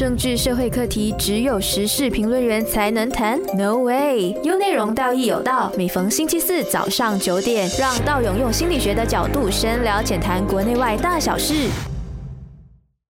政治社会课题只有时事评论员才能谈？No way！有内容，道义有道。每逢星期四早上九点，让道勇用心理学的角度深聊浅谈国内外大小事。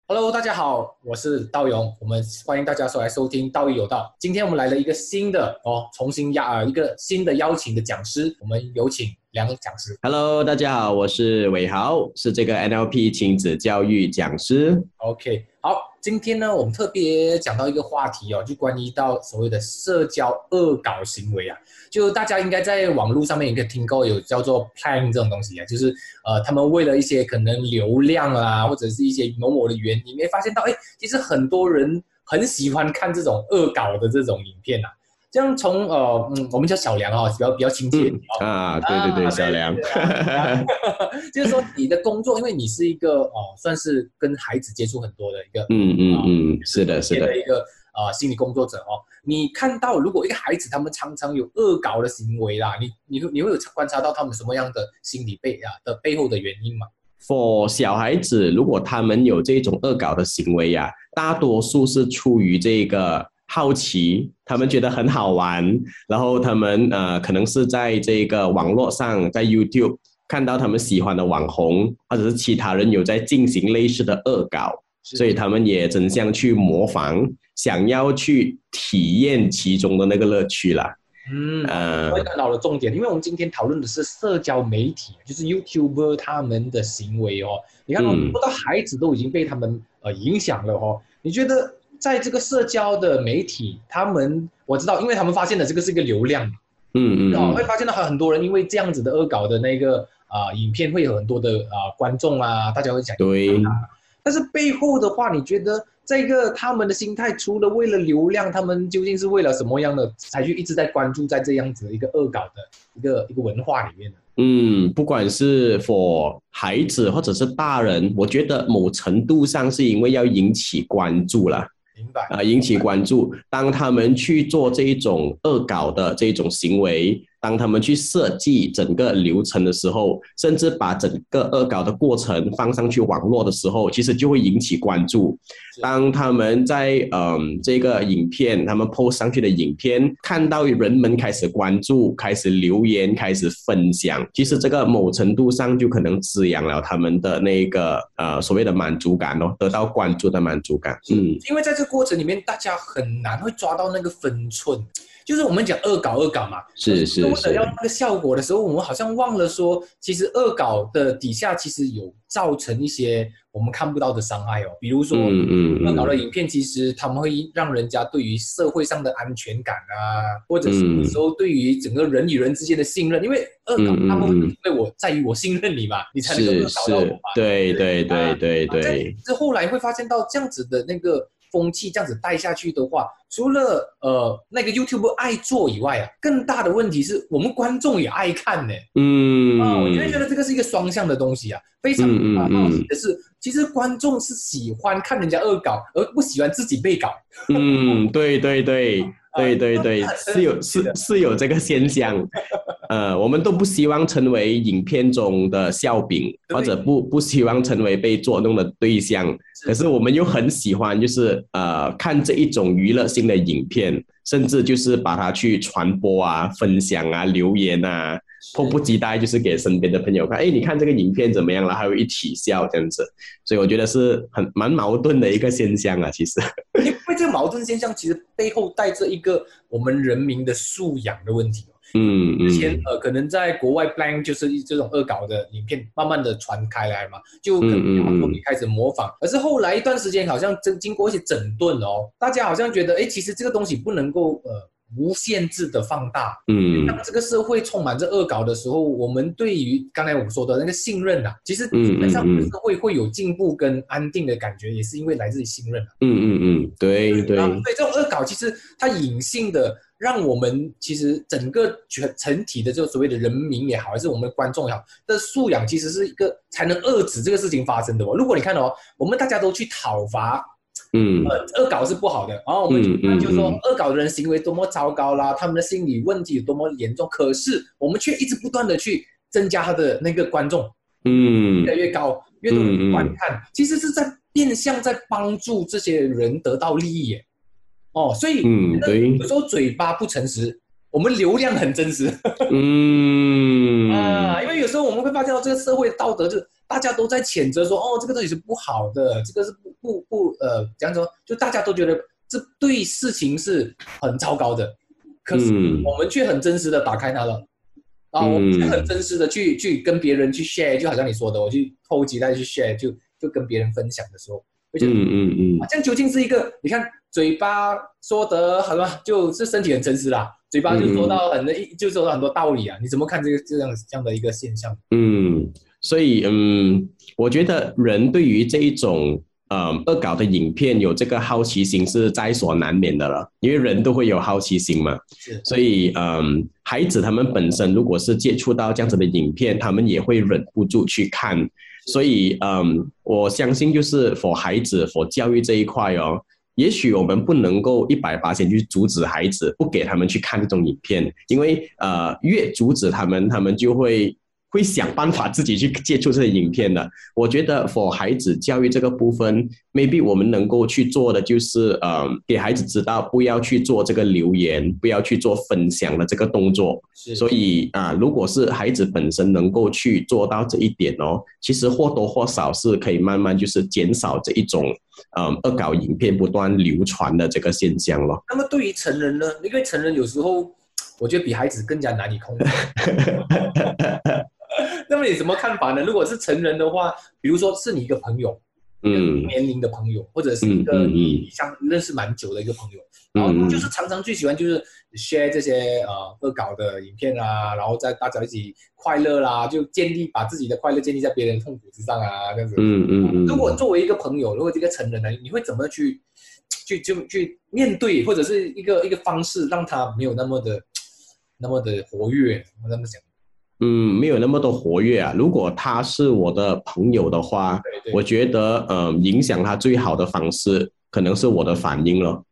Hello，大家好，我是道勇，我们欢迎大家收来收听《道义有道》。今天我们来了一个新的哦，重新邀呃一个新的邀请的讲师，我们有请梁讲师。Hello，大家好，我是伟豪，是这个 NLP 亲子教育讲师。OK，好，今天呢，我们特别讲到一个话题哦，就关于到所谓的社交恶搞行为啊，就大家应该在网络上面也可以听过有叫做 plan 这种东西啊，就是呃，他们为了一些可能流量啊，或者是一些某某的原因，没发现到，哎，其实很多人很喜欢看这种恶搞的这种影片啊。这样从呃嗯，我们叫小梁哦，比较比较亲切。啊，对对对，啊小梁。就是说你的工作，因为你是一个哦，算是跟孩子接触很多的一个嗯嗯嗯，是的，是的的。一个呃心理工作者哦。你看到如果一个孩子他们常常有恶搞的行为啦，你你会你会有观察到他们什么样的心理背啊的背后的原因吗？For 小孩子，如果他们有这种恶搞的行为呀、大多数是出于这个好奇，他们觉得很好玩，然后他们呃可能是在这个网络上，在 YouTube 看到他们喜欢的网红或者是其他人有在进行类似的恶搞，所以他们也争相去模仿，想要去体验其中的那个乐趣啦。嗯。呃我也看到了重点，因为我们今天讨论的是社交媒体，就是 YouTuber 他们的行为哦。你看很多的孩子都已经被他们呃影响了哦。你觉得在这个社交的媒体，他们我知道，因为他们发现了这个是一个流量，嗯嗯哦，会嗯，发现到很多人因为这样子的恶搞的那个啊、影片，会有很多的啊、观众啊，大家会讲。对。但是背后的话，你觉得这个他们的心态，除了为了流量，他们究竟是为了什么样的才去一直在关注在这样子的一个恶搞的一个一个文化里面呢？嗯，不管是 for 孩子或者是大人，我觉得某程度上是因为要引起关注啦，啊、引起关注。当他们去做这一种恶搞的这种行为，当他们去设计整个流程的时候，甚至把整个恶搞的过程放上去网络的时候，其实就会引起关注。是当他们在嗯这个影片，他们 post 上去的影片，看到人们开始关注、开始留言、开始分享，其实这个某程度上就可能滋养了他们的那个呃所谓的满足感哦，得到关注的满足感。嗯因为在这个过程里面，大家很难会抓到那个分寸。就是我们讲恶搞恶搞嘛，是是为了是。要那个效果的时候，我们好像忘了说，其实恶搞的底下其实有造成一些我们看不到的伤害哦，比如说。嗯嗯恶搞的嗯，影片，其实他们会让人家对于社会上的安全感啊，或者是嗯有时候对于整个人与人之间的信任，因为恶搞他们会嗯因为我在于我信任你嘛，你才能够恶搞到我嘛是。，对？对对对啊对，这后来会发现到这样子的那个风气，这样子带下去的话，除了呃那个 YouTube 爱做以外啊，更大的问题是我们观众也爱看呢。嗯啊，我就会觉得这个是一个双向的东西啊，非常啊好奇的是，其实观众是喜欢看人家恶搞，而不喜欢自己被搞。嗯，对对对对对对，是有是是有这个现象。呃，我们都不希望成为影片中的笑柄，或者不不希望成为被捉弄的对象。可是我们又很喜欢，就是呃看这一种娱乐性的影片，甚至就是把它去传播啊、分享啊、留言啊，迫不及待就是给身边的朋友看，哎，你看这个影片怎么样了？还有一起笑这样子。所以我觉得是很蛮矛盾的一个现象啊，其实。因为这个矛盾现象其实背后带着一个我们人民的素养的问题哦。嗯嗯之前呃，可能在国外 plan 就是这种恶搞的影片慢慢的传开来嘛，就可能开始模仿，可是后来一段时间好像经经过一些整顿哦，大家好像觉得，哎，其实这个东西不能够呃无限制的放大。嗯当这个社会充满着恶搞的时候，我们对于刚才我说的那个信任啊，其实嗯基本上社会会有进步跟安定的感觉，也是因为来自于信任啊。嗯嗯嗯，对对啊，对，这种恶搞其实它隐性的让我们其实整个全整体的这个所谓的人民也好，还是我们观众也好的素养，其实是一个才能遏制这个事情发生的哦。如果你看哦，我们大家都去讨伐嗯。呃，恶搞是不好的，然后我们就就说嗯。恶搞的人行为多么糟糕啦，他们的心理问题有多么严重，可是我们却一直不断的去增加他的那个观众，嗯。越来越高，越多人观看，其实是在变相在帮助这些人得到利益耶。哦，所以嗯对。有时候嘴巴不诚实，我们流量很真实。嗯。啊，因为有时候我们会发现到这个社会道德就是大家都在谴责说，哦，这个东西是不好的，这个是不不不呃，怎样说？就大家都觉得这对事情是很糟糕的，可是嗯我们却很真实的打开它了。啊，我们很真实的去去跟别人去 share，就好像你说的，我去偷鸡蛋去 share，就就跟别人分享的时候，会觉得嗯嗯嗯啊，这样究竟是一个，你看嘴巴说得好吧，就是身体很诚实啦，嘴巴就说到很多，就说到很多道理啊，你怎么看这个这样这样的一个现象？嗯，所以嗯，我觉得人对于这一种呃恶搞的影片有这个好奇心是在所难免的了，因为人都会有好奇心嘛。所以，嗯，孩子他们本身如果是接触到这样子的影片，他们也会忍不住去看。所以，嗯，我相信就是 for 孩子 for 教育这一块哦，也许我们不能够一百八千去阻止孩子不给他们去看这种影片，因为呃，越阻止他们，他们就会会想办法自己去接触这些影片的。我觉得 for 孩子教育这个部分，maybe 我们能够去做的就是，呃，给孩子知道不要去做这个留言，不要去做分享的这个动作。所以啊、如果是孩子本身能够去做到这一点哦，其实或多或少是可以慢慢就是减少这一种，嗯，恶搞影片不断流传的这个现象咯。那么对于成人呢？因为成人有时候我觉得比孩子更加难以控制。那么你什么看法呢？如果是成人的话，比如说是你一个朋友，嗯年龄的朋友，或者是一个你相认识蛮久的一个朋友，然后就是常常最喜欢就是 share 这些呃恶搞的影片啊，然后在大家一起快乐啦，就建立把自己的快乐建立在别人痛苦之上啊，这样子。嗯嗯嗯。如果作为一个朋友，如果这个成人呢，你会怎么去去就去面对，或者是一个一个方式，让他没有那么的那么的活跃？我这么想。嗯，没有那么多活跃啊。如果他是我的朋友的话，对对，我觉得，呃，影响他最好的方式可能是我的反应了。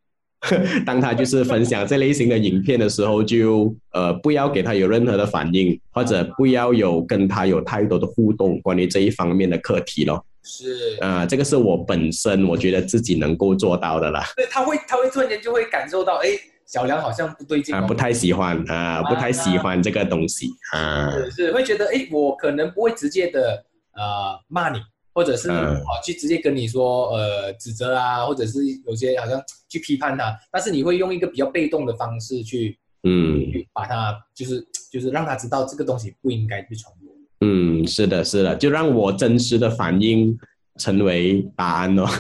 当他就是分享这类型的影片的时候，就呃不要给他有任何的反应，或者不要有跟他有太多的互动，关于这一方面的课题咯。是，啊、这个是我本身我觉得自己能够做到的啦。对，他会他会突然间就会感受到，哎，小梁好像不对劲啊，哦，不太喜欢啊，不太喜欢这个东西啊。是是会觉得，哎，我可能不会直接的呃骂你，或者是嗯啊去直接跟你说呃指责啊，或者是有些好像去批判他，但是你会用一个比较被动的方式去嗯去把他就是就是让他知道这个东西不应该去传播。嗯，是的，是的，就让我真实的反应成为答案哦。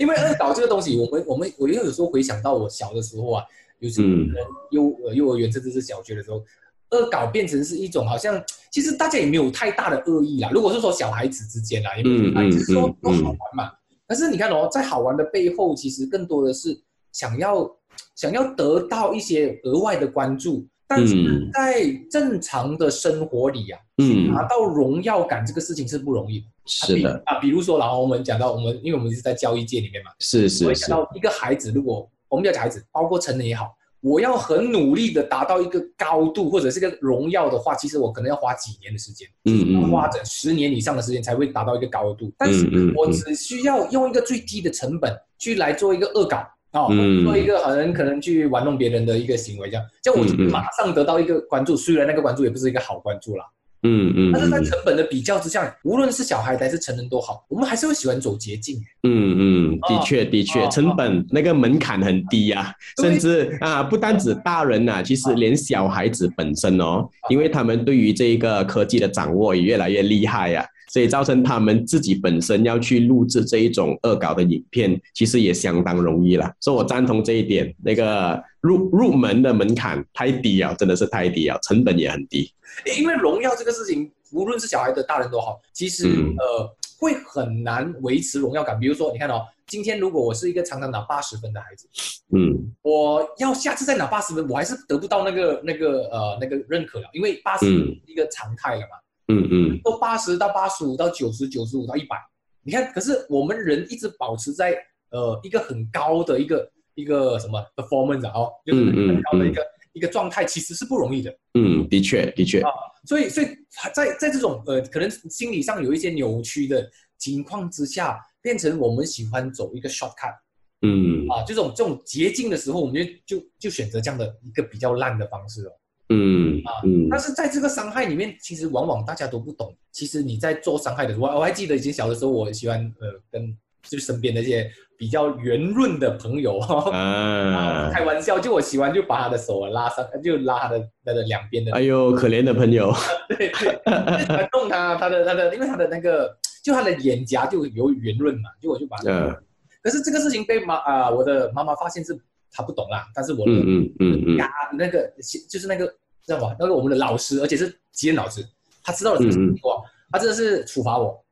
因为恶搞这个东西，我们我们我又有时候回想到我小的时候啊，有时候嗯幼呃幼儿园甚至是小学的时候，恶搞变成是一种好像其实大家也没有太大的恶意啦。如果是说小孩子之间啦，也没有太大，只是说嗯都好玩嘛。但是你看哦，在好玩的背后，其实更多的是想要想要得到一些额外的关注。但是嗯在正常的生活里啊，嗯拿到荣耀感这个事情是不容易的。是的，啊，比如说，然后我们讲到我们，因为我们是在教育界里面嘛，是是是，会讲到一个孩子，如果我们要讲孩子，包括成人也好，我要很努力的达到一个高度或者是个荣耀的话，其实我可能要花几年的时间，嗯嗯花整十年以上的时间才会达到一个高度。但是我只需要用一个最低的成本去来做一个恶搞。哦，嗯做一个好人可能去玩弄别人的一个行为，这样，这样我就马上得到一个关注。虽然那个关注也不是一个好关注啦，嗯嗯但是在嗯。成本的比较之下，无论是小孩还是成人都好，我们还是会喜欢走捷径。嗯嗯，的确的确，哦成本那个门槛很低呀、对。甚至啊，不单指大人呐、其实连小孩子本身哦，因为他们对于这个科技的掌握也越来越厉害呀、所以造成他们自己本身要去录制这一种恶搞的影片，其实也相当容易了。所以我赞同这一点，那个入入门的门槛太低啊，真的是太低啊，成本也很低。因为荣耀这个事情，无论是小孩的、大人都好，其实、嗯呃会很难维持荣耀感。比如说，你看哦，今天如果我是一个常常拿八十分的孩子，嗯我要下次再拿八十分，我还是得不到那个那个呃那个认可了，因为八十嗯一个常态了嘛。嗯嗯都八十到八十五到九十，九十五到一百。你看，可是我们人一直保持在呃一个很高的一个一个什么 performance 啊哦，就是很高的一个、一个状态，其实是不容易的。嗯，的确的确啊，所以，所以在在这种呃可能心理上有一些扭曲的情况之下，变成我们喜欢走一个 shortcut 嗯啊，这种这种捷径的时候，我们就就就选择这样的一个比较烂的方式哦。嗯啊嗯但是在这个伤害里面，其实往往大家都不懂。其实你在做伤害的时候，我我还记得以前小的时候，我喜欢呃跟就身边那些比较圆润的朋友。开玩笑，就我喜欢就把他的手拉上，就拉他的那个两边的，哎呦，可怜的朋友，对对，就喜欢弄他他的他的，因为他的那个就他的脸颊就有圆润嘛，就我就把他。嗯可是这个事情被妈啊、我的妈妈发现是她不懂啦，但是我的嗯嗯嗯那个就是那个知道吧？那个我们的老师，而且是吉恩老师，他知道了这个事情哇，他真的是处罚我，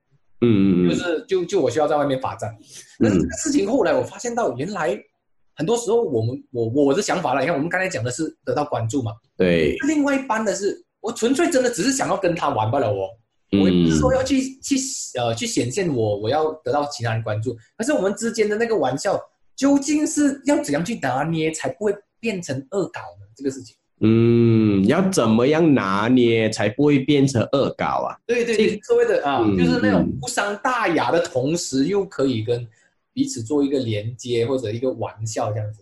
嗯嗯嗯就是就就我需要在外面罚站。但是这个事情后来我发现到，原来很多时候我们我我的想法了，你看我们刚才讲的是得到关注嘛，对，另外一般的是我纯粹真的只是想要跟他玩罢了哦。我也不是说要去去呃去显现我我要得到其他人关注，可是我们之间的那个玩笑究竟是要怎样去拿捏才不会变成恶搞呢？这个事情。嗯，要怎么样拿捏才不会变成恶搞啊？对对对，所谓的啊，嗯就是那种嗯无伤大雅的同时，又可以跟彼此做一个连接或者一个玩笑这样子。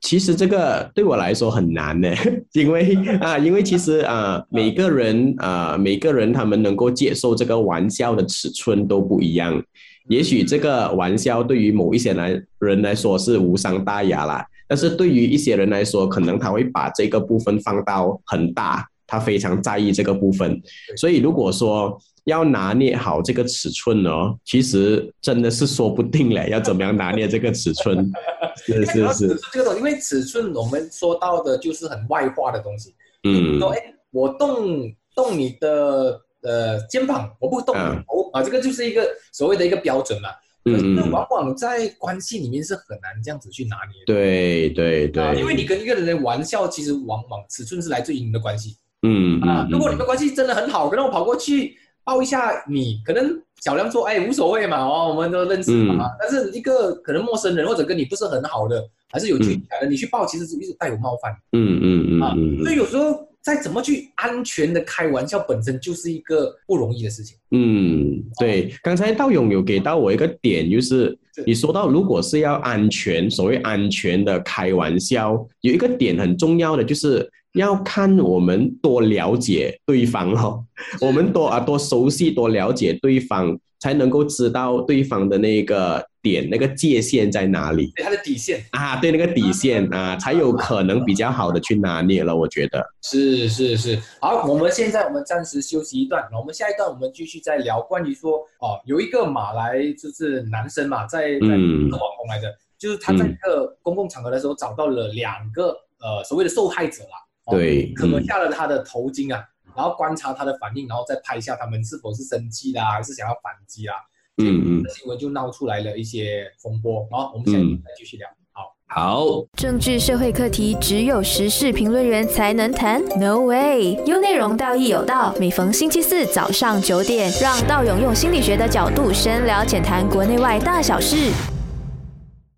其实这个对我来说很难呢，因为啊，因为其实啊，每个人啊，每个人他们能够接受这个玩笑的尺寸都不一样。也许这个玩笑对于某一些来人来说是无伤大雅啦，但是对于一些人来说，可能他会把这个部分放到很大，他非常在意这个部分。所以如果说要拿捏好这个尺寸哦，其实真的是说不定嘞，要怎么样拿捏这个尺寸？是是是，这个东西，因为尺寸我们说到的就是很外化的东西。嗯说哎，我动动你的呃肩膀，我不动你的头啊，这个就是一个所谓的一个标准嘛。嗯嗯，往往在关系里面是很难这样子去拿捏的。对对啊，对，因为你跟一个人的玩笑，其实往往尺寸是来自于你们的关系嗯啊嗯。如果你们关系真的很好，可能我跑过去抱一下你，可能小亮说，哎，无所谓嘛，哦，我们都认识嘛。但是一个可能陌生人或者跟你不是很好的，还是有距离感的，你去抱，其实是一直带有冒犯嗯嗯啊嗯。啊所以有时候再怎么去安全的开玩笑，本身就是一个不容易的事情。嗯，对，刚才道勇有给到我一个点，就是是。你说到如果是要安全，所谓安全的开玩笑，有一个点很重要的就是要看我们多了解对方哦，我们多啊多熟悉多了解对方，才能够知道对方的那个点那个界限在哪里对他的底线啊，对那个底线啊，才有可能比较好的去拿捏了，我觉得。是是是。好，我们现在我们暂时休息一段，我们下一段我们继续再聊关于说哦，有一个马来就是男生嘛，在在网红来的，就是他在一个公共场合的时候找到了两个呃所谓的受害者啦，哦对扯嗯下了他的头巾啊，然后观察他的反应，然后再拍下他们是否是生气啦，还是想要反击啦。嗯嗯，新闻就闹出来了一些风波。好，我们下一段再继续聊。好。好。政治社会课题只有时事评论员才能谈？No way！有内容，道义有道。每逢星期四早上九点，让道勇用心理学的角度深聊浅谈国内外大小事。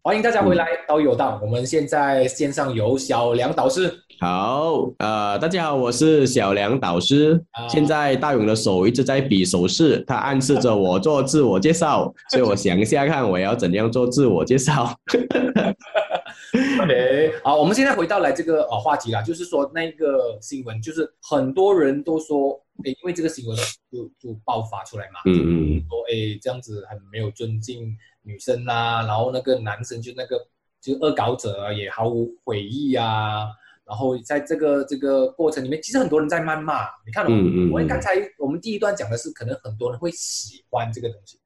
欢迎大家回来，道有道。我们现在线上有小梁导师，好，呃，大家好，我是小梁导师。啊现在大勇的手一直在比手势，他暗示着我做自我介绍，所以我想一下看我要怎样做自我介绍。OK，好，我们现在回到来这个呃话题啦，就是说那个新闻，就是很多人都说，诶，因为这个新闻就就爆发出来嘛，嗯嗯说诶这样子很没有尊敬女生啦、然后那个男生就那个就恶搞者啊也毫无悔意啊，然后在这个这个过程里面，其实很多人在谩骂，你看我们刚才我们第一段讲的是，可能很多人会喜欢这个东西。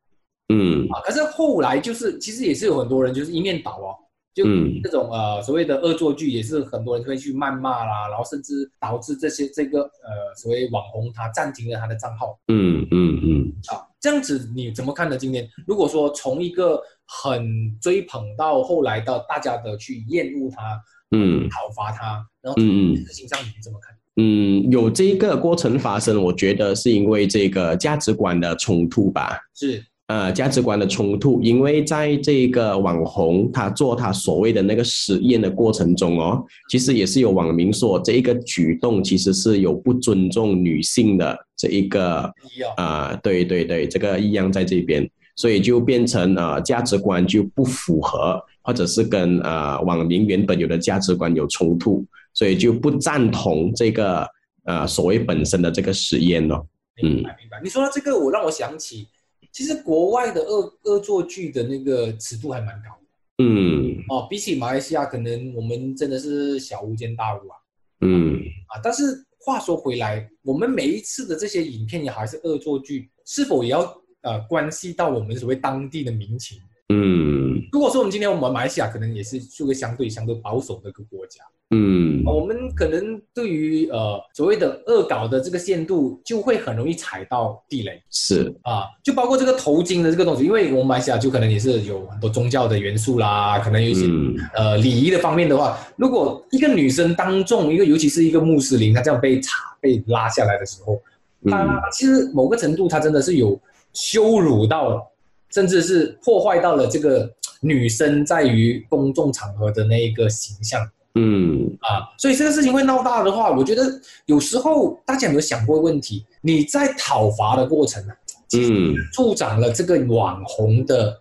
嗯。啊，可是后来就是其实也是有很多人就是一面倒哦，就嗯。这种呃所谓的恶作剧也是很多人会去谩骂啦，然后甚至导致这些这个呃所谓网红他暂停了他的账号。嗯嗯嗯。啊，这样子你怎么看呢？今天如果说从一个很追捧到后来到大家的去厌恶他、嗯讨伐他，然后嗯嗯事情上你怎么看？嗯，有这个过程发生，我觉得是因为这个价值观的冲突吧。是呃价值观的冲突，因为在这个网红他做他所谓的那个实验的过程中哦，其实也是有网民说这一个举动其实是有不尊重女性的这一个啊、对对对，这个异样在这边。所以就变成呃价值观就不符合，或者是跟呃网民原本有的价值观有冲突，所以就不赞同这个呃所谓本身的这个实验咯。明白明白。你说到这个，我让我想起，其实国外的恶恶作剧的那个尺度还蛮高的。嗯哦，比起马来西亚，可能我们真的是小巫见大巫啊。嗯啊，但是话说回来，我们每一次的这些影片也好，还是恶作剧，是否也要呃关系到我们所谓当地的民情？嗯。如果说我们今天我们马来西亚可能也是是个相对相对保守的一个国家，嗯。我们可能对于呃所谓的恶搞的这个限度，就会很容易踩到地雷。是。啊，就包括这个头巾的这个东西，因为我们马来西亚就可能也是有很多宗教的元素啦，可能有一些、嗯。呃礼仪的方面的话，如果一个女生当众一个，尤其是一个穆斯林，她这样被查被拉下来的时候，嗯。她其实某个程度，她真的是有羞辱到，甚至是破坏到了这个女生在于公众场合的那一个形象嗯啊。所以这个事情会闹大的话，我觉得有时候大家有没有想过问题？你在讨伐的过程呢、其实嗯助长了这个网红的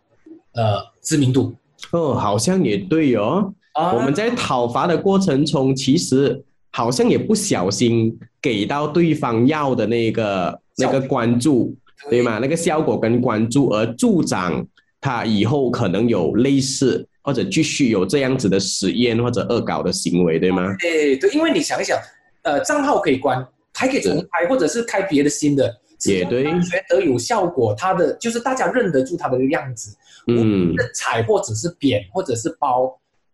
呃知名度哦，好像也对哦。啊。我们在讨伐的过程中，其实好像也不小心给到对方要的那个那个关注，对吗？那个效果跟关注，而助长他以后可能有类似或者继续有这样子的实验或者恶搞的行为，对吗？哎，对，因为你想一想，呃，账号可以关，还可以重开，或者是开别的新的，也对觉得有效果，他的就是大家认得住他的样子，嗯的踩或者是扁或者是包，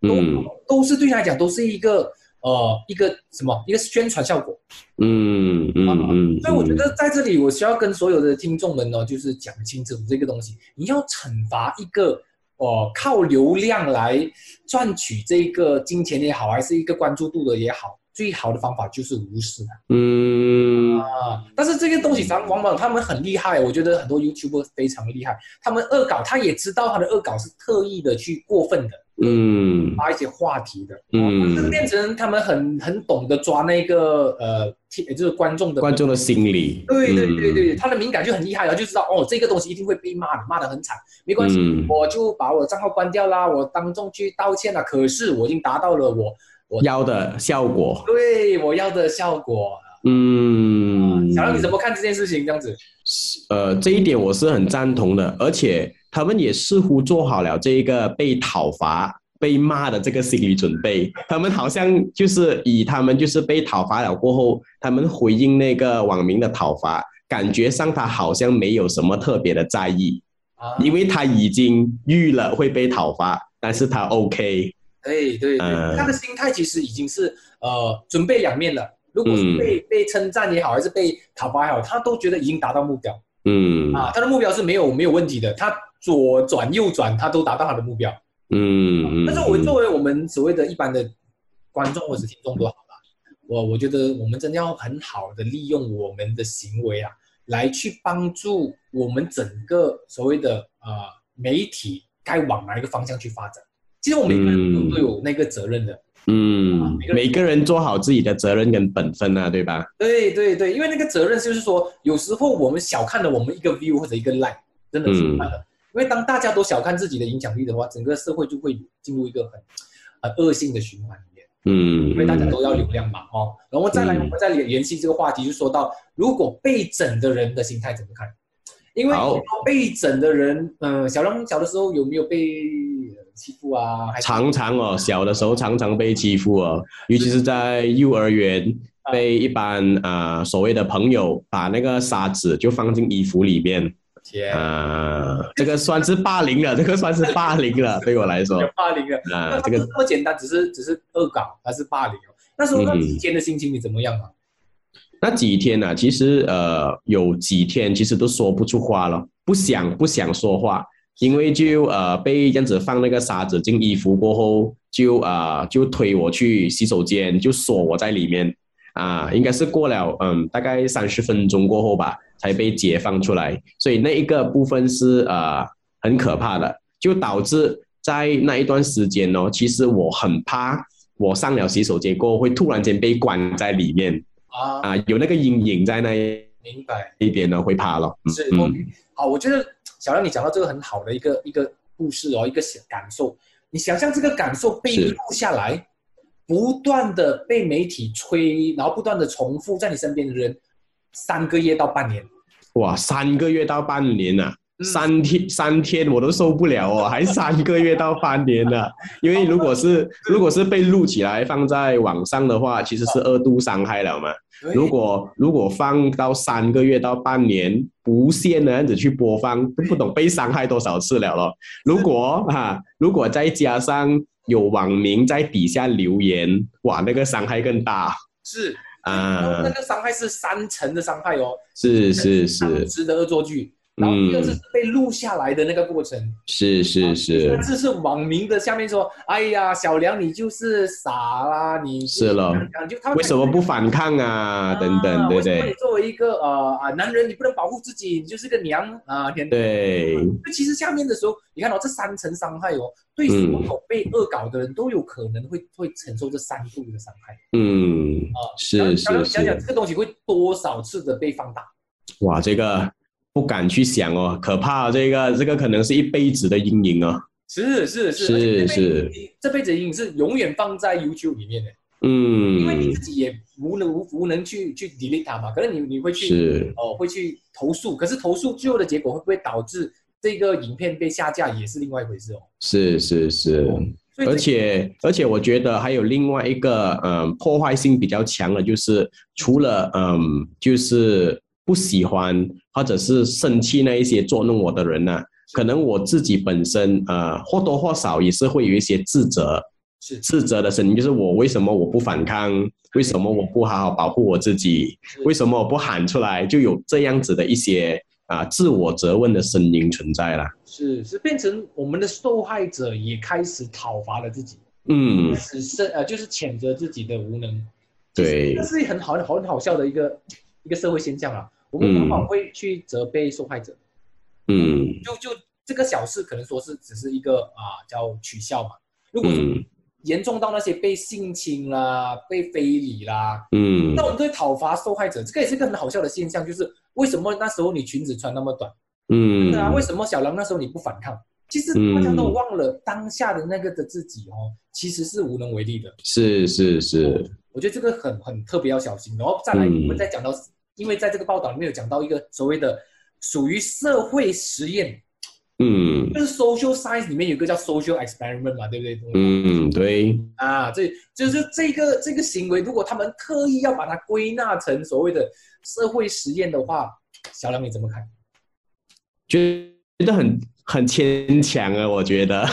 都、嗯都是对他来讲都是一个呃一个什么一个宣传效果。嗯嗯嗯，所以我觉得在这里我需要跟所有的听众们呢，就是讲清楚这个东西，你要惩罚一个。哦，靠流量来赚取这个金钱也好，还是一个关注度的也好，最好的方法就是无视它。嗯啊，但是这个东西咱往往他们很厉害，我觉得很多 YouTuber 非常厉害，他们恶搞，他也知道他的恶搞是特意的去过分的，嗯。发一些话题的，嗯。就是变成他们很很懂得抓那个呃，贴就是观众的观众的心理，对对对嗯。对，他的敏感就很厉害了，就知道哦，这个东西一定会被骂的，骂的很惨，没关系，嗯。我就把我账号关掉啦，我当众去道歉了，可是我已经达到了我我要的效果，对我要的效果。嗯，小亮，你怎么看这件事情？这样子，呃，这一点我是很赞同的，而且他们也似乎做好了这一个被讨伐、被骂的这个心理准备。他们好像就是以他们就是被讨伐了过后，他们回应那个网民的讨伐，感觉上他好像没有什么特别的在意，啊，因为他已经预了会被讨伐，但是他 OK，对对对，嗯他的心态其实已经是呃准备两面了。如果是嗯。被、被称赞也好，还是被讨伐也好，他都觉得已经达到目标。嗯。啊，他的目标是没有没有问题的，他左转右转，他都达到他的目标。嗯嗯，但是我作为我们所谓的一般的观众或者听众都好了，我我觉得我们真的要很好的利用我们的行为啊，来去帮助我们整个所谓的呃媒体该往哪一个方向去发展。其实我们每个人都有那个责任的。嗯，每个人做好自己的责任跟本分啊，对吧？对对对，因为那个责任就是说，有时候我们小看了我们一个 view 或者一个 like，真的是嗯看了。因为当大家都小看自己的影响力的话，整个社会就会进入一个很很恶性的循环里面。嗯，因为大家都要流量嘛，哦，然后再来嗯我们再联联系这个话题，就说到如果被整的人的心态怎么看？因为被整的人，嗯、小亮小的时候有没有被呃欺负啊？还常常哦，小的时候常常被欺负哦，尤其是在幼儿园，被一般啊、呃所谓的朋友把那个沙子就放进衣服里面天。啊、这个算是霸凌了，这个算是霸凌了，对我来说。霸凌了？啊、那这个不是这么简单，只是只是恶搞，还是霸凌哦？那时候那嗯。几天的心情你怎么样啊？那几天呢、其实呃有几天其实都说不出话了，不想不想说话，因为就呃被这样子放那个沙子进衣服过后，就啊、呃就推我去洗手间，就锁我在里面。啊，应该是过了嗯大概三十分钟过后吧，才被解放出来，所以那一个部分是呃很可怕的，就导致在那一段时间哦，其实我很怕我上了洗手间过后会突然间被关在里面。啊，啊，有那个阴影在那明白。一边呢，会怕了。嗯是嗯 OK，好，我觉得小亮你讲到这个很好的一个一个故事哦，一个小感受，你想象这个感受被录下来，不断的被媒体吹，然后不断的重复在你身边的人，三个月到半年，哇，三个月到半年啊，嗯。三天三天我都受不了哦，还三个月到半年呢、因为如果是如果是被录起来放在网上的话，其实是二度伤害了嘛。如果如果放到三个月到半年不限的样子去播放，都不懂被伤害多少次了咯。如果哈、如果再加上有网民在底下留言，哇，那个伤害更大。是啊那！个伤害是三层的伤害哦，是是是值得恶作剧，然后第二次是被录下来的那个过程，是是是甚至是网民的下面说，哎呀，小梁你就是傻啦，你是了就他会为什么不反抗啊？等等，对不对为什么你？作为一个呃啊男人，你不能保护自己，你就是个娘啊！天，对，那其实下面的时候，你看到、这三层伤害哦，对所有被恶搞的人都有可能会会承受这三度的伤害嗯，啊。是是是想想这个东西会多少次的被放大？哇，这个不敢去想哦，可怕！这个这个可能是一辈子的阴影哦。是是是是是这辈子阴影是永远放在 YouTube 里面的，嗯因为你嗯，自己也无能无无能去去 delete 它嘛，可能你你会去是哦会去投诉，可是投诉最后的结果会不会导致这个影片被下架也是另外一回事哦。是是是，而且而且我觉得还有另外一个嗯破坏性比较强的，就是除了嗯就是不喜欢或者是生气那一些捉弄我的人呢、可能我自己本身呃或多或少也是会有一些自责。是自责的声音，就是我为什么我不反抗？为什么我不好好保护我自己？为什么我不喊出来？就有这样子的一些啊自我责问的声音存在了。是是变成我们的受害者也开始讨伐了自己，嗯是呃就是谴责自己的无能。对这是很好很好笑的一个一个社会现象啊。我们往往会去责备受害者，嗯就就这个小事可能说是只是一个啊叫取笑嘛。如果严重到那些被性侵啦、被非礼啦，嗯那我们都会讨伐受害者。这个也是一个很好笑的现象，就是为什么那时候你裙子穿那么短？嗯对啊，为什么小狼那时候你不反抗？其实嗯大家都忘了当下的那个的自己哦，其实是无能为力的。是是是，我觉得这个很很特别要小心。然后再来，嗯我们再讲到，因为在这个报道里面有讲到一个所谓的属于社会实验，嗯就是 social science 里面有一个叫 social experiment 嘛，对不对？嗯对，啊，这就是这个这个行为，如果他们特意要把它归纳成所谓的社会实验的话，小梁你怎么看？觉得很很牵强啊，我觉得，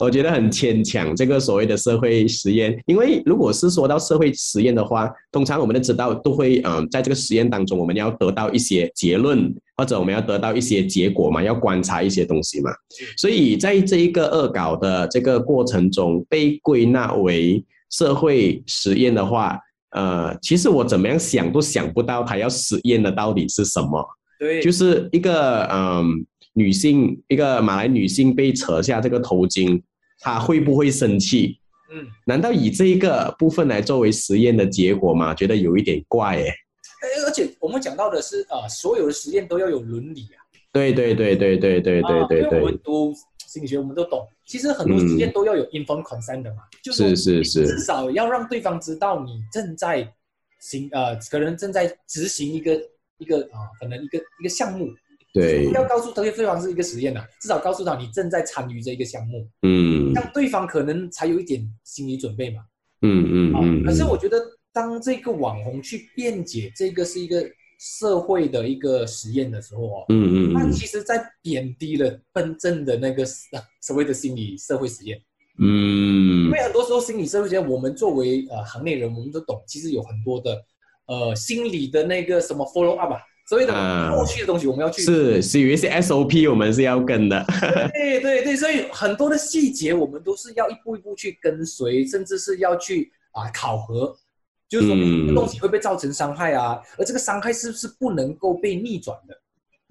我觉得很牵强。这个所谓的社会实验，因为如果是说到社会实验的话，通常我们都知道都会，嗯，在这个实验当中，我们要得到一些结论，或者我们要得到一些结果嘛，要观察一些东西嘛。所以在这一个恶搞的这个过程中，被归纳为社会实验的话，呃，其实我怎么样想都想不到他要实验的到底是什么。对，就是一个嗯女性，一个马来女性被扯下这个头巾，她会不会生气？嗯，难道以这一个部分来作为实验的结果吗？觉得有一点怪哎。哎而且我们讲到的是，呃，所有的实验都要有伦理啊。对对对对对对对对啊因为我们对，读心理学，我们都懂，其实很多实验都要有 informed consent 的嘛，就是是是是，至少要让对方知道你正在行呃，可能正在执行一个一个啊、可能一个一个项目，对，要告诉对对方是一个实验呐、至少告诉他你正在参与这一个项目，嗯。让对方可能才有一点心理准备嘛。啊、嗯嗯嗯，可是我觉得当这个网红去辩解这个是一个社会的一个实验的时候哦，嗯嗯嗯。那其实在贬低了真正的那个 所谓的心理社会实验。嗯。因为很多时候心理社会学，我们作为呃行内人，我们都懂，其实有很多的呃心理的那个什么 follow up 啊，所谓的啊后续的东西，我们要去是是有一些 SOP 我们是要跟的。对对对，所以很多的细节我们都是要一步一步去跟随，甚至是要去啊考核，就是说嗯这个东西会不会造成伤害啊？而这个伤害是不是不能够被逆转的？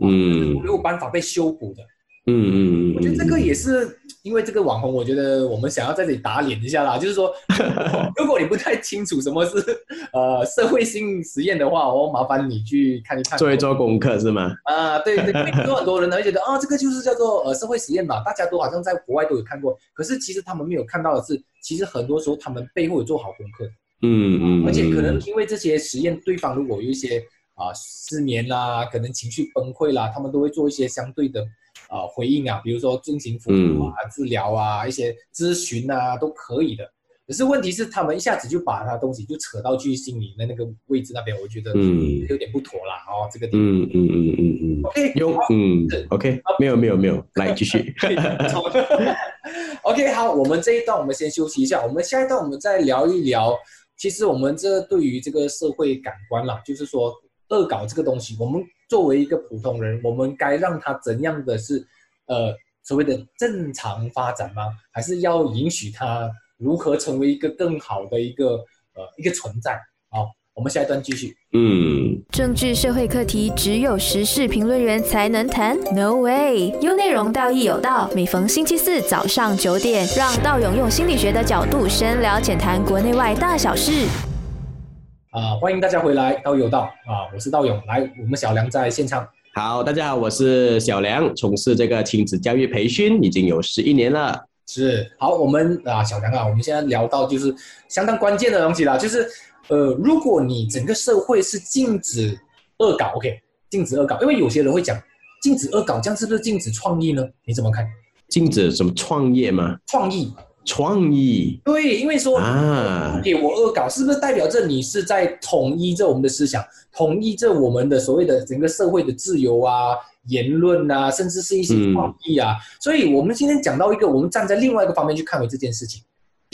嗯没有办法被修补的？嗯嗯嗯，我觉得这个也是因为这个网红，我觉得我们想要在这里打脸一下啦，就是说，如果你不太清楚什么是 呃社会性实验的话，我麻烦你去看一看，做一做功课是吗？啊，对对，有很多人呢会觉得啊，这个就是叫做呃社会实验吧，大家都好像在国外都有看过，可是其实他们没有看到的是，其实很多时候他们背后有做好功课，嗯嗯，而且可能因为这些实验，对方如果有一些啊失眠啦，可能情绪崩溃啦，他们都会做一些相对的。啊，回应啊，比如说进行服务啊、治疗啊、一些咨询啊，都可以的。可是问题是，他们一下子就把他东西就扯到去心理的那个位置那边，我觉得嗯有点不妥啦。哦，这个地方嗯嗯嗯嗯嗯，OK，用嗯 OK，没有没有没有，来继续。OK，好，我们这一段我们先休息一下，我们下一段我们再聊一聊。其实我们这对于这个社会感官啦，就是说恶搞这个东西，我们。作为一个普通人，我们该让他怎样的是，呃，所谓的正常发展吗？还是要允许他如何成为一个更好的一个呃一个存在？好，我们下一段继续。嗯，政治社会课题只有时事评论员才能谈？No way！有内容，道义有道。每逢星期四早上九点，让道勇用心理学的角度深聊浅谈国内外大小事。啊，欢迎大家回来，道有道啊，我是道勇，来，我们小梁在现场。好，大家好，我是小梁，从事这个亲子教育培训已经有十一年了。是，好，我们啊，小梁啊，我们现在聊到就是相当关键的东西了，就是呃，如果你整个社会是禁止恶搞，OK，禁止恶搞，因为有些人会讲禁止恶搞，这样是不是禁止创意呢？你怎么看？禁止什么创业吗？创意。创意对，因为说啊，给我恶搞，是不是代表着你是在统一着我们的思想，统一着我们的所谓的整个社会的自由啊、言论啊，甚至是一些创意啊？所以，我们今天讲到一个，我们站在另外一个方面去看为这件事情。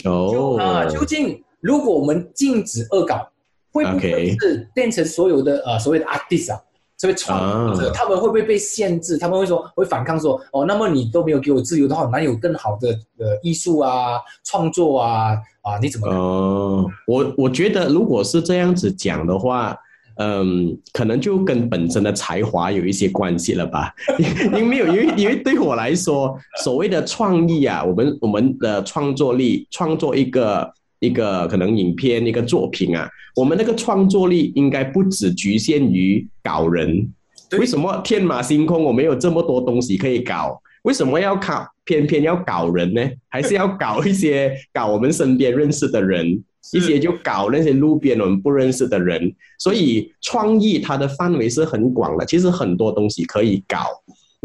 哦，啊，究竟如果我们禁止恶搞，会不会是变成所有的呃所谓的 artist 啊？所以创者他们会不会被限制？他们会说会反抗说哦，那么你都没有给我自由的话，哪有更好的呃艺术啊、创作啊啊？你怎么？哦，我我觉得如果是这样子讲的话，嗯，可能就跟本身的才华有一些关系了吧？因为有，因为因为对我来说，所谓的创意啊，我们我们的创作力，创作一个。一个可能影片一个作品啊，我们那个创作力应该不只局限于搞人。为什么天马行空？我没有这么多东西可以搞，为什么要靠偏偏要搞人呢？还是要搞一些 搞我们身边认识的人，一些就搞那些路边我们不认识的人。所以创意它的范围是很广的，其实很多东西可以搞。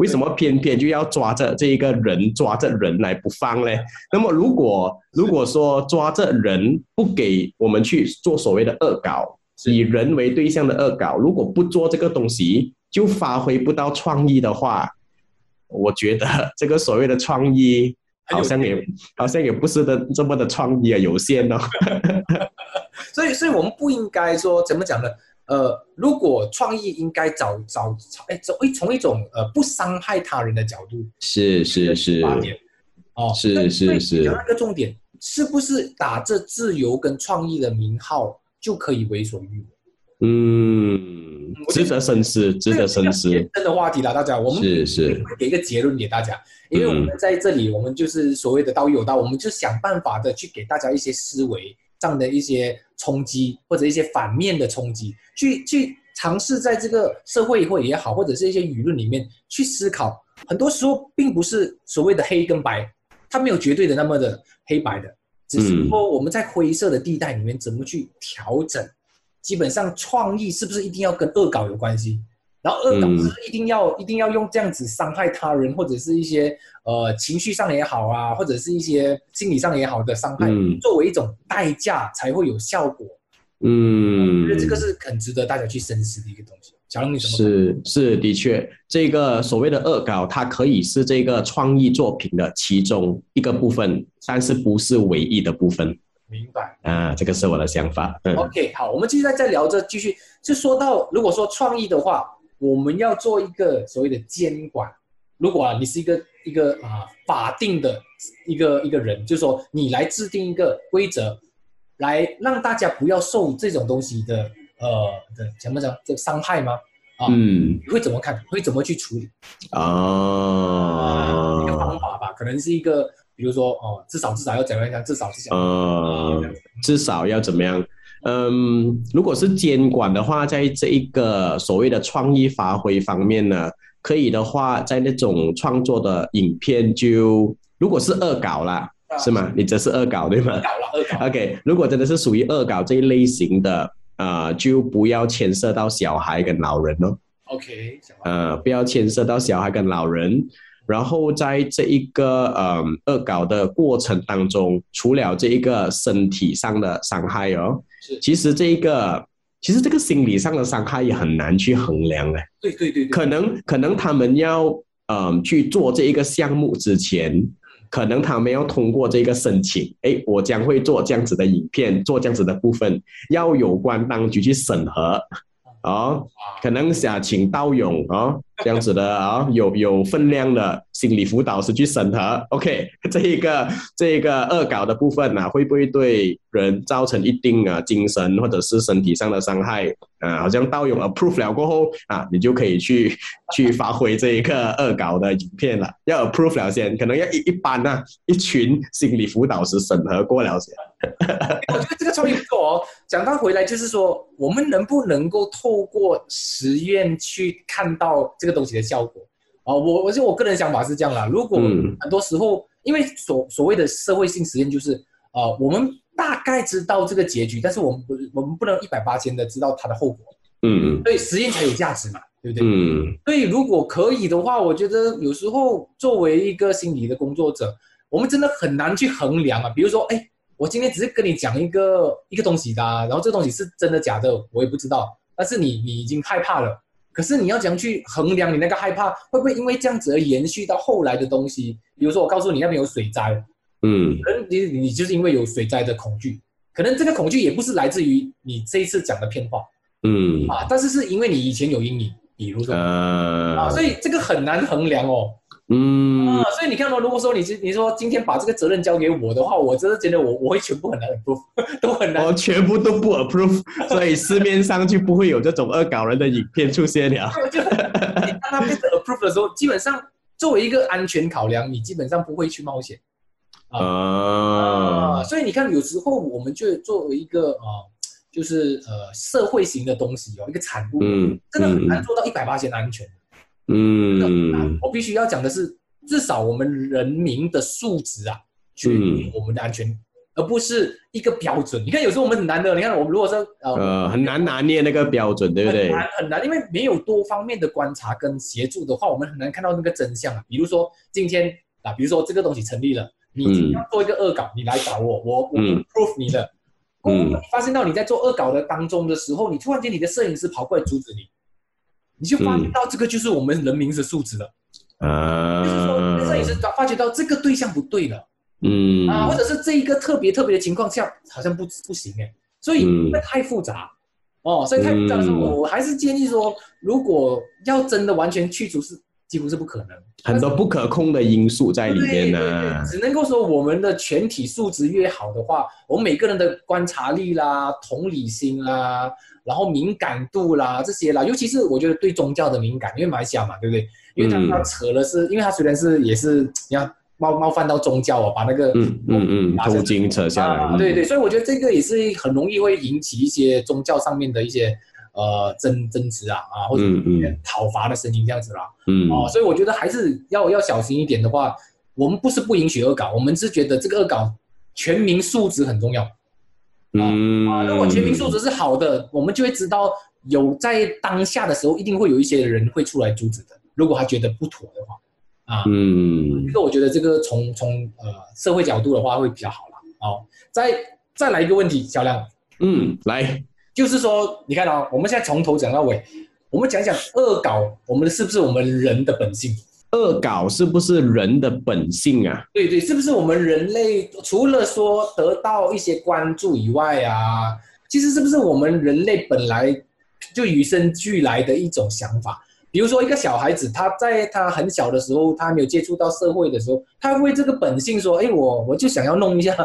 为什么偏偏就要抓着这一个人抓着人来不放呢？那么如果如果说抓着人不给我们去做所谓的恶搞，以人为对象的恶搞，如果不做这个东西，就发挥不到创意的话，我觉得这个所谓的创意好像也好像也不是的这么的创意啊，有限哦。所以，所以我们不应该说怎么讲呢？呃，如果创意应该找找哎，从一从一种呃不伤害他人的角度，是是是，哦，是是是，讲那个重点，是不是打着自由跟创意的名号就可以为所欲为？嗯，值得深思，值得深思。真的话题了，大家，我们是是给一个结论给大家，因为我们在这里，我们就是所谓的道义有道，我们就想办法的去给大家一些思维。这样的一些冲击或者一些反面的冲击，去去尝试在这个社会会也好，或者是一些舆论里面去思考。很多时候并不是所谓的黑跟白，它没有绝对的那么的黑白的，只是说我们在灰色的地带里面怎么去调整。基本上创意是不是一定要跟恶搞有关系？然后恶搞是一定要一定要用这样子伤害他人，或者是一些呃情绪上也好啊，或者是一些心理上也好的伤害，作为一种代价才会有效果。嗯，我觉得这个是很值得大家去深思的一个东西。小龙，你怎么？是是，的确，这个所谓的恶搞，它可以是这个创意作品的其中一个部分，但是不是唯一的部分。明白啊，这个是我的想法。嗯，OK，好，我们继续在再聊着，继续就说到，如果说创意的话。我们要做一个所谓的监管。如果啊，你是一个一个啊法定的一个一个人，就是说你来制定一个规则，来让大家不要受这种东西的呃的怎么讲这伤害吗？啊，嗯你会怎么看？会怎么去处理？啊一个方法吧，可能是一个，比如说哦，至少至少要怎么样？至少是想呃，至少要怎么样？嗯，如果是监管的话，在这一个所谓的创意发挥方面呢，可以的话，在那种创作的影片就，如果是恶搞啦，是吗？你这是恶搞对吗恶搞了，恶搞。OK，如果真的是属于恶搞这一类型的，呃，就不要牵涉到小孩跟老人哦。OK，呃，不要牵涉到小孩跟老人。然后在这一个呃恶搞的过程当中，除了这一个身体上的伤害哦，是其实这一个其实这个心理上的伤害也很难去衡量哎。对对对对，可能可能他们要嗯、呃去做这一个项目之前，可能他们要通过这个申请，哎，我将会做这样子的影片，做这样子的部分，要有关当局去审核。哦，可能想请道勇哦，这样子的啊、有有分量的心理辅导师去审核。OK，这一个这一个恶搞的部分呢、会不会对人造成一定啊精神或者是身体上的伤害？啊，好像道勇 approve 了过后啊，你就可以去 去发挥这一个恶搞的影片了。要 approve 了先，可能要一一般呢、一群心理辅导师审核过了先。我觉得这个创意不错哦。讲到回来，就是说，我们能不能够透过实验去看到这个东西的效果？哦，我我就我个人想法是这样啦。如果嗯很多时候，因为所所谓的社会性实验，就是呃，我们大概知道这个结局，但是我们不我们不能一百八千的知道它的后果，嗯所以实验才有价值嘛，对不对？嗯所以如果可以的话，我觉得有时候作为一个心理的工作者，我们真的很难去衡量啊。比如说，哎，我今天只是跟你讲一个一个东西的、啊，然后这个东西是真的假的，我也不知道。但是你你已经害怕了，可是你要怎样去衡量你那个害怕，会不会因为这样子而延续到后来的东西？比如说，我告诉你那边有水灾，嗯。可能你你就是因为有水灾的恐惧，可能这个恐惧也不是来自于你这一次讲的骗话。嗯。啊，但是是因为你以前有阴影，比如说。呃啊，所以这个很难衡量哦。嗯啊，所以你看到，如果说你今你说今天把这个责任交给我的话，我真的觉得我我会全部很难 approve，都很难。我全部都不 approve，所以市面上就不会有这种恶搞人的影片出现了。就你当他变成 approve 的时候，基本上作为一个安全考量，你基本上不会去冒险啊。啊，所以你看，有时候我们就作为一个啊，就是呃社会型的东西哦，一个产物，嗯真的很难嗯做到一百八千安全。嗯我必须要讲的是，至少我们人民的素质啊，决定我们的安全，而不是一个标准。你看，有时候我们很难的。你看，我们如果说呃，呃，很难拿捏那个标准，对不对很？难很难，因为没有多方面的观察跟协助的话，我们很难看到那个真相啊。比如说今天啊，比如说这个东西成立了，你嗯今天要做一个恶搞，你来找我，我我嗯 proof 你的。嗯。发现到你在做恶搞的当中的时候，你突然间你的摄影师跑过来阻止你，你就发现到这个就是我们人民的素质了。就是说，你的摄影师啊，发觉到这个对象不对了、嗯。啊，或者是这一个特别特别的情况下，好像不不行哎，所以太复杂、哦，所以太复杂的时候，我还是建议说，如果要真的完全去除是几乎是不可能，很多不可控的因素在里面呢对。只能够说我们的全体素质越好的话，我们每个人的观察力啦、同理心啦，然后敏感度啦这些啦，尤其是我觉得对宗教的敏感，因为马来西亚嘛，对不对？因为他嗯他扯了是，因为他虽然是也是你要冒冒犯到宗教哦，把那个嗯嗯嗯，头巾扯下来，啊，对对，所以我觉得这个也是很容易会引起一些宗教上面的一些呃争争执啊啊，或者讨伐的声音这样子啦。嗯哦，所以我觉得还是要要小心一点的话，我们不是不允许恶搞，我们是觉得这个恶搞全民素质很重要嗯啊。如果全民素质是好的，我们就会知道有在当下的时候，一定会有一些人会出来阻止的。如果他觉得不妥的话，啊，嗯这个我觉得这个从从呃社会角度的话会比较好了。哦，再再来一个问题，小亮，嗯，来，就是说，你看啊、我们现在从头讲到尾，我们讲讲恶搞，我们是不是我们人的本性？恶搞是不是人的本性啊？对对，是不是我们人类除了说得到一些关注以外啊，其实是不是我们人类本来就与生俱来的一种想法？比如说一个小孩子，他在他很小的时候，他没有接触到社会的时候，他会这个本性说：“哎，我我就想要弄一下，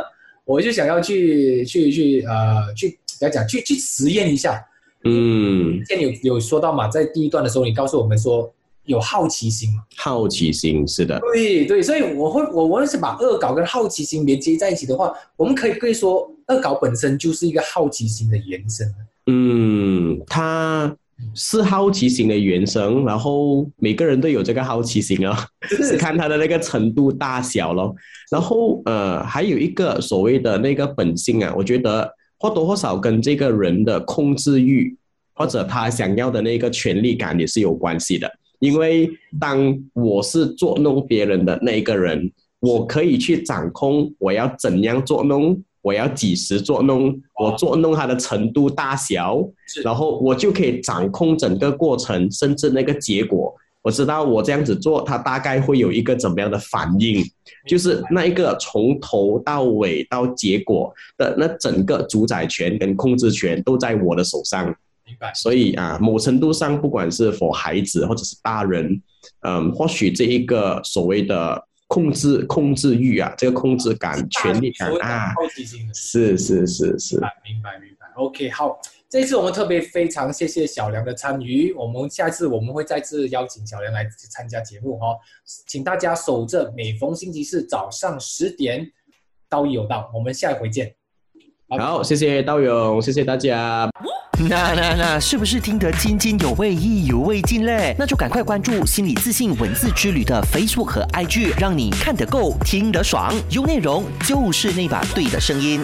我就想要去去去呃去怎样讲，去去实验一下。”嗯，之前有有说到嘛，在第一段的时候，你告诉我们说有好奇心嘛。好奇心是的，对对，所以我会我我是把恶搞跟好奇心连接在一起的话，我们可以可以说恶搞本身就是一个好奇心的延伸。嗯，它是好奇心的原生，然后每个人都有这个好奇心哦，是看他的那个程度大小咯。然后呃，还有一个所谓的那个本性啊，我觉得或多或少跟这个人的控制欲或者他想要的那个权利感也是有关系的。因为当我是捉弄别人的那一个人，我可以去掌控我要怎样捉弄，我要几时捉弄，我捉弄他的程度大小，然后我就可以掌控整个过程，甚至那个结果。我知道我这样子做，他大概会有一个怎么样的反应，就是那一个从头到尾到结果的那整个主宰权跟控制权都在我的手上。明白？所以啊，某程度上，不管是否孩子或者是大人，嗯，或许这一个所谓的控制控制欲啊，这个控制感、权力感啊，好奇心的。是是是是明白，明白。OK，好，这一次我们特别非常谢谢小梁的参与，我们下次我们会再次邀请小梁来参加节目哦，请大家守着每逢星期四早上十点，道义有道，我们下一回见。好，谢谢道勇，谢谢大家。那那那，是不是听得津津有味、意犹未尽嘞？那就赶快关注心理自信文字之旅的 Facebook 和 IG，让你看得够、听得爽，有内容就是那把对的声音。